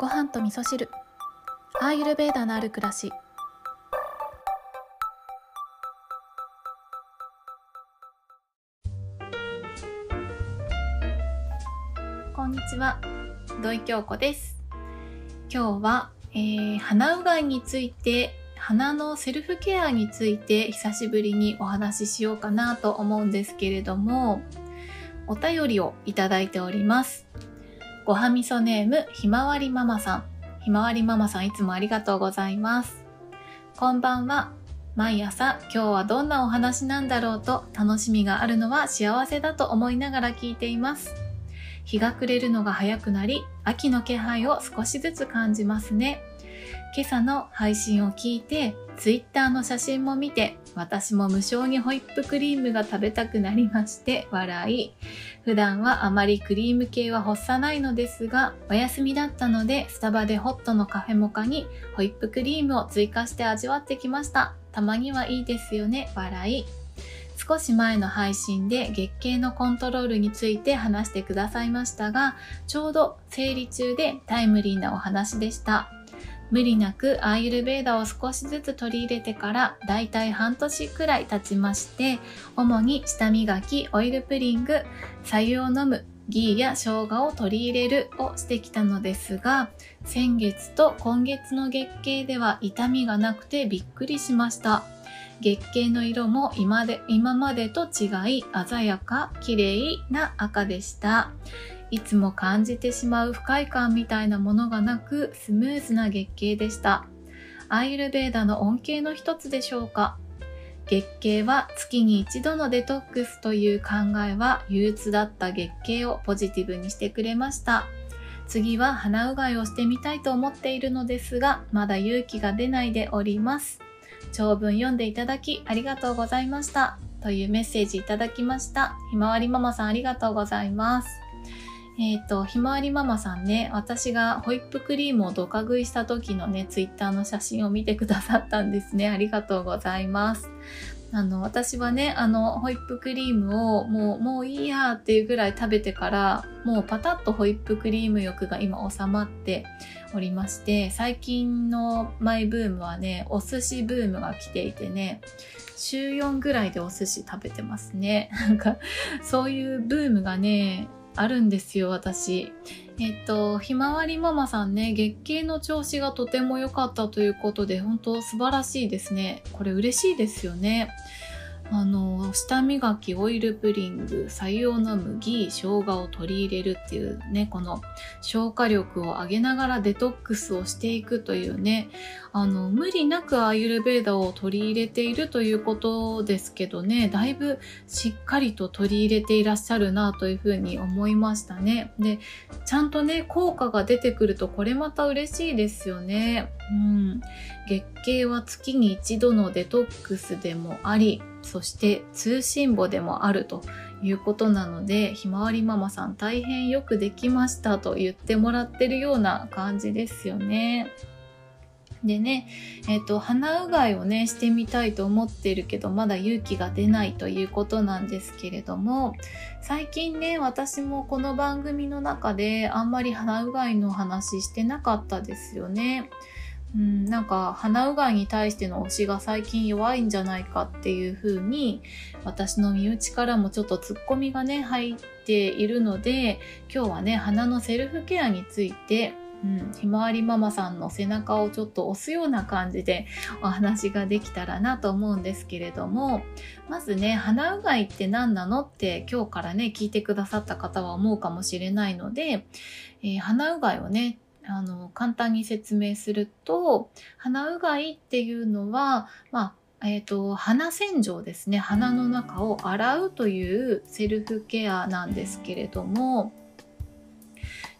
ご飯と味噌汁。アーユルベーダのある暮らし。こんにちは。土井京子です。今日は、えー、鼻うがいについて鼻のセルフケアについて久しぶりにお話ししようかなと思うんですけれどもお便りをいただいております。ごはみそネームひまわりママさん。ひまわりママさんいつもありがとうございます。こんばんは。毎朝今日はどんなお話なんだろうと楽しみがあるのは幸せだと思いながら聞いています。日が暮れるのが早くなり秋の気配を少しずつ感じますね。今朝の配信を聞いて、ツイッターの写真も見て、私も無償にホイップクリームが食べたくなりまして笑い、普段はあまりクリーム系は欲さないのですが、お休みだったので、スタバでホットのカフェモカにホイップクリームを追加して味わってきました。たまにはいいですよね、笑い。少し前の配信で月経のコントロールについて話してくださいましたが、ちょうど生理中でタイムリーなお話でした。無理なくアーユルベーダを少しずつ取り入れてからだいたい半年くらい経ちまして主に舌磨きオイルプリング白湯を飲むギーや生姜を取り入れるをしてきたのですが先月と今月の月経では痛みがなくてびっくりしました。月経の色も今で今までと違い鮮やか綺麗な赤でした。いつも感じてしまう不快感みたいなものがなくスムーズな月経でした。アーユルベーダの恩恵の一つでしょうか。月経は月に一度のデトックスという考えは憂鬱だった月経をポジティブにしてくれました。次は鼻うがいをしてみたいと思っているのですがまだ勇気が出ないでおります。長文読んでいただきありがとうございました。というメッセージいただきました。ひまわりママさんありがとうございます。えっ、ー、と、ひまわりママさんね、私がホイップクリームをドカ食いした時のね、ツイッターの写真を見てくださったんですね。ありがとうございます。あの、私はね、あの、ホイップクリームをもう、もういいやっていうぐらい食べてから、もうパタッとホイップクリーム欲が今収まっておりまして、最近のマイブームはね、お寿司ブームが来ていてね、週4ぐらいでお寿司食べてますね。なんか、そういうブームがね、あるんですよ、私。えっと、ひまわりママさんね、月経の調子がとても良かったということで、本当素晴らしいですね。これ嬉しいですよね。あの舌磨きオイルプリング白湯の麦生姜を取り入れるっていうねこの消化力を上げながらデトックスをしていくというねあの無理なくアーユルベーダを取り入れているということですけどねだいぶしっかりと取り入れていらっしゃるなというふうに思いましたね。でちゃんとね効果が出てくるとこれまた嬉しいですよね。うん。月経は月に一度のデトックスでもありそして通信簿でもあるということなのでひまわりママさん大変よくできましたと言ってもらってるような感じですよね。でね、えっ、ー、と、鼻うがいをね、してみたいと思ってるけど、まだ勇気が出ないということなんですけれども、最近ね、私もこの番組の中であんまり鼻うがいの話してなかったですよね。うん、なんか鼻うがいに対しての推しが最近弱いんじゃないかっていう風に私の身内からもちょっとツッコミがね入っているので今日はね鼻のセルフケアについてうん、ひまわりママさんの背中をちょっと押すような感じでお話ができたらなと思うんですけれどもまずね鼻うがいって何なのって今日からね聞いてくださった方は思うかもしれないので、えー、鼻うがいをねあの簡単に説明すると鼻うがいっていうのは、まあえーと、鼻洗浄ですね。鼻の中を洗うというセルフケアなんですけれども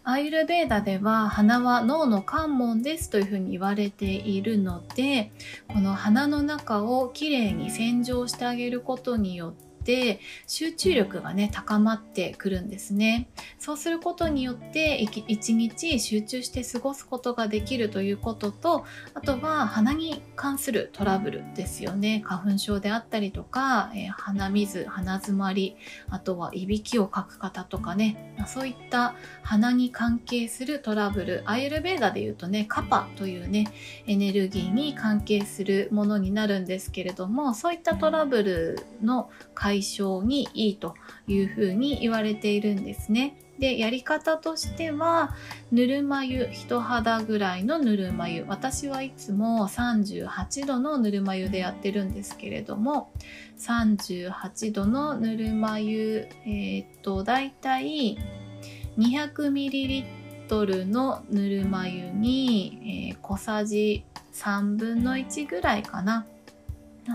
アーユルベーダでは鼻は脳の関門ですというふうに言われているのでこの鼻の中をきれいに洗浄してあげることによってって集中力がね高まってくるんですね。そうすることによって一日集中して過ごすことができるということとあとは鼻に関するトラブルですよね。花粉症であったりとか、えー、鼻水鼻づまりあとはいびきをかく方とかね。そういった鼻に関係するトラブルアイルベーダでいうとねカパというねエネルギーに関係するものになるんですけれどもそういったトラブルの解消にいいというふうに言われているんですね。でやり方としてはぬるま湯人肌ぐらいのぬるま湯私はいつも38度のぬるま湯でやってるんですけれども38度のぬるま湯えー、っとだいたい 200ml のぬるま湯に、えー、小さじ3分の1ぐらいかな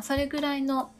それぐらいの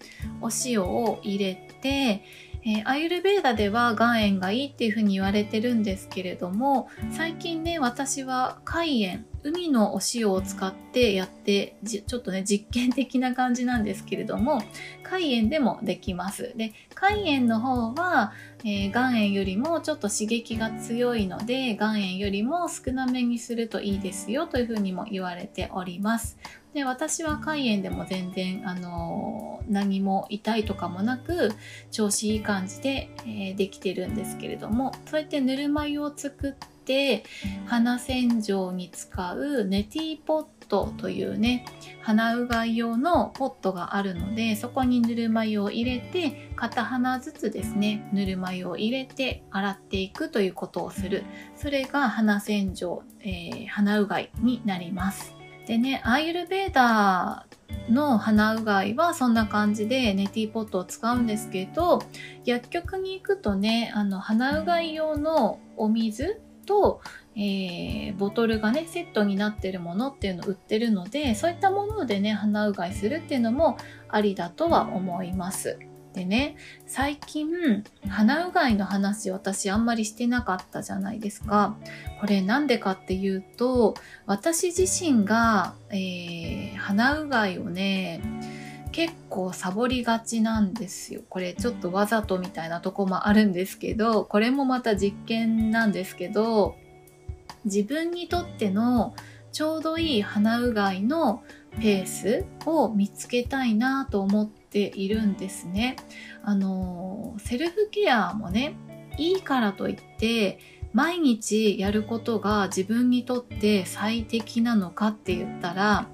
お塩を入れてえー、アユルベーダでは岩塩がいいっていうふうに言われてるんですけれども最近ね私は海塩海のお塩を使ってやってちょっとね実験的な感じなんですけれども海塩でもできます。で海塩の方は、えー、岩塩よりもちょっと刺激が強いので岩塩よりも少なめにするといいですよというふうにも言われております。で私は肝炎でも全然、あの何も痛いとかもなく調子いい感じで、えー、できてるんですけれどもそうやってぬるま湯を作って鼻洗浄に使うネティーポットというね鼻うがい用のポットがあるのでそこにぬるま湯を入れて片鼻ずつですねぬるま湯を入れて洗っていくということをする。それが鼻洗浄、えー、鼻うがいになります。でね、アーユルベーダーの鼻うがいはそんな感じでネティーポットを使うんですけど、薬局に行くとね、あの鼻うがい用のお水と、えー、ボトルがねセットになってるものっていうのを売ってるのでそういったものでね鼻うがいするっていうのもありだとは思います。でね最近鼻うがいの話私あんまりしてなかったじゃないですかこれなんでかっていうと私自身が、えー、鼻うがいをね結構サボりがちなんですよこれちょっとわざとみたいなとこもあるんですけどこれもまた実験なんですけど自分にとってのちょうどいい鼻うがいのペースを見つけたいなと思っているんですね。あのセルフケアもねいいからといって毎日やることが自分にとって最適なのかって言ったら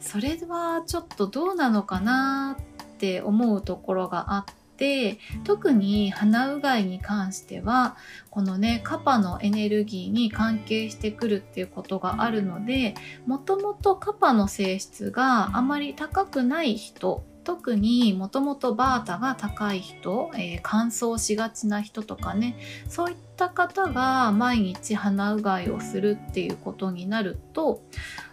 それはちょっとどうなのかなって思うところがあって特に鼻うがいに関してはこのねカパのエネルギーに関係してくるっていうことがあるのでもともとカパの性質があまり高くない人特にもともとバータが高い人、えー、乾燥しがちな人とかねそういった方が毎日鼻うがいをするっていうことになると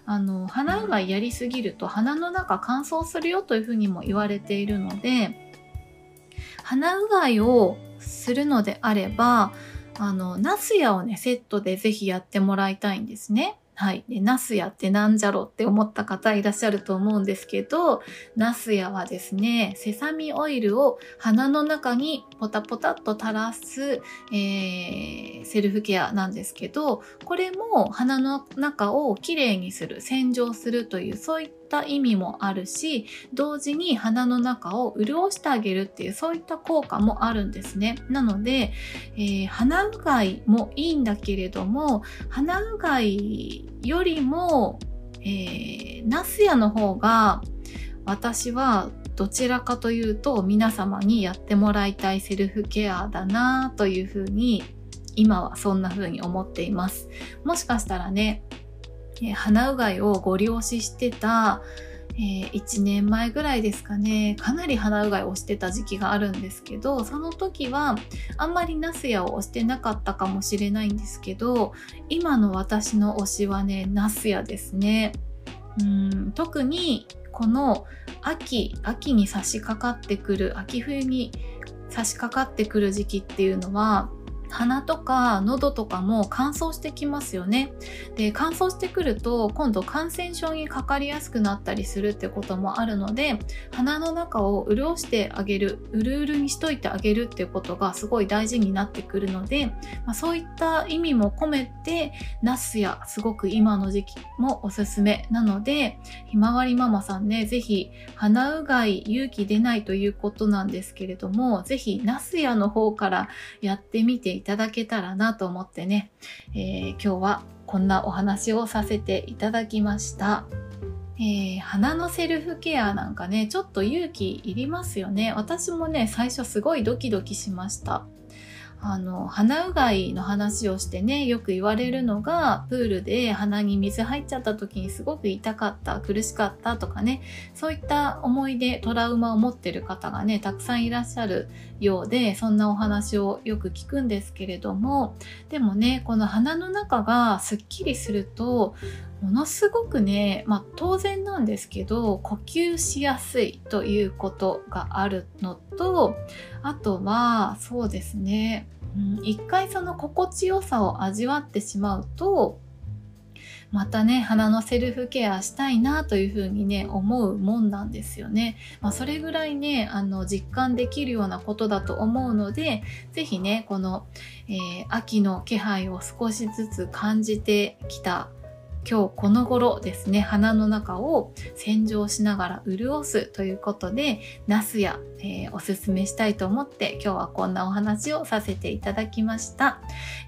あの鼻うがいやりすぎると鼻の中乾燥するよというふうにも言われているので鼻うがいをするのであれば、あの、ナスヤをね、セットでぜひやってもらいたいんですね。はい。で、ナスヤってなんじゃろって思った方いらっしゃると思うんですけど、ナスヤはですね、セサミオイルを鼻の中にポタポタっと垂らす、えー、セルフケアなんですけど、これも鼻の中をきれいにする、洗浄するという、そういった意味もあるし同時に鼻の中を潤してあげるっていうそういった効果もあるんですね。なので、えー、鼻うがいもいいんだけれども鼻うがいよりも、えー、ナスヤの方が私はどちらかというと皆様にやってもらいたいセルフケアだなというふうに今はそんな風に思っています。もしかしたらね、鼻うがいをご利用ししてた、えー、1年前ぐらいですかねかなり鼻うがいをしてた時期があるんですけどその時はあんまりナスヤを押してなかったかもしれないんですけど今の私の推しはねナスヤですねうん特にこの秋秋に差し掛かってくる秋冬に差し掛かってくる時期っていうのは鼻とか喉とかも乾燥してきますよね。で、乾燥してくると今度感染症にかかりやすくなったりするってこともあるので、鼻の中を潤してあげる、うるうるにしといてあげるっていうことがすごい大事になってくるので、まあ、そういった意味も込めて、ナスやすごく今の時期もおすすめなので、ひまわりママさんね、ぜひ鼻うがい勇気出ないということなんですけれども、ぜひナスヤの方からやってみていただけたらなと思ってね、えー、今日はこんなお話をさせていただきました。えー、鼻のセルフケアなんかね、ちょっと勇気いりますよね。私もね、最初すごいドキドキしました。あの、鼻うがいの話をしてね、よく言われるのが、プールで鼻に水入っちゃった時にすごく痛かった、苦しかったとかね、そういった思い出、トラウマを持ってる方がね、たくさんいらっしゃるようで、そんなお話をよく聞くんですけれども、でもね、この鼻の中がすっきりすると、ものすごくね、まあ当然なんですけど、呼吸しやすいということがあるのと、あとは、そうですね、うん、一回その心地よさを味わってしまうと、またね、鼻のセルフケアしたいなというふうにね、思うもんなんですよね。まあ、それぐらいね、あの、実感できるようなことだと思うので、ぜひね、この、えー、秋の気配を少しずつ感じてきた今日この頃ですね、鼻の中を洗浄しながら潤すということで、ナスや、えー、おすすめしたいと思って今日はこんなお話をさせていただきました。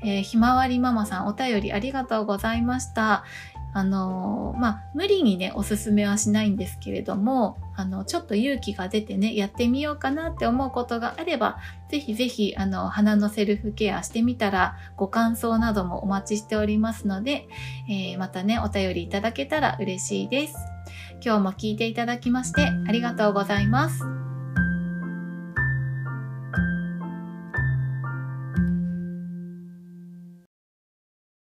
えー、ひまわりママさんお便りありがとうございました。あのまあ、無理にね、おすすめはしないんですけれども、あの、ちょっと勇気が出てね、やってみようかなって思うことがあれば、ぜひぜひ、あの、鼻のセルフケアしてみたら、ご感想などもお待ちしておりますので、えー、またね、お便りいただけたら嬉しいです。今日も聞いていただきまして、ありがとうございます。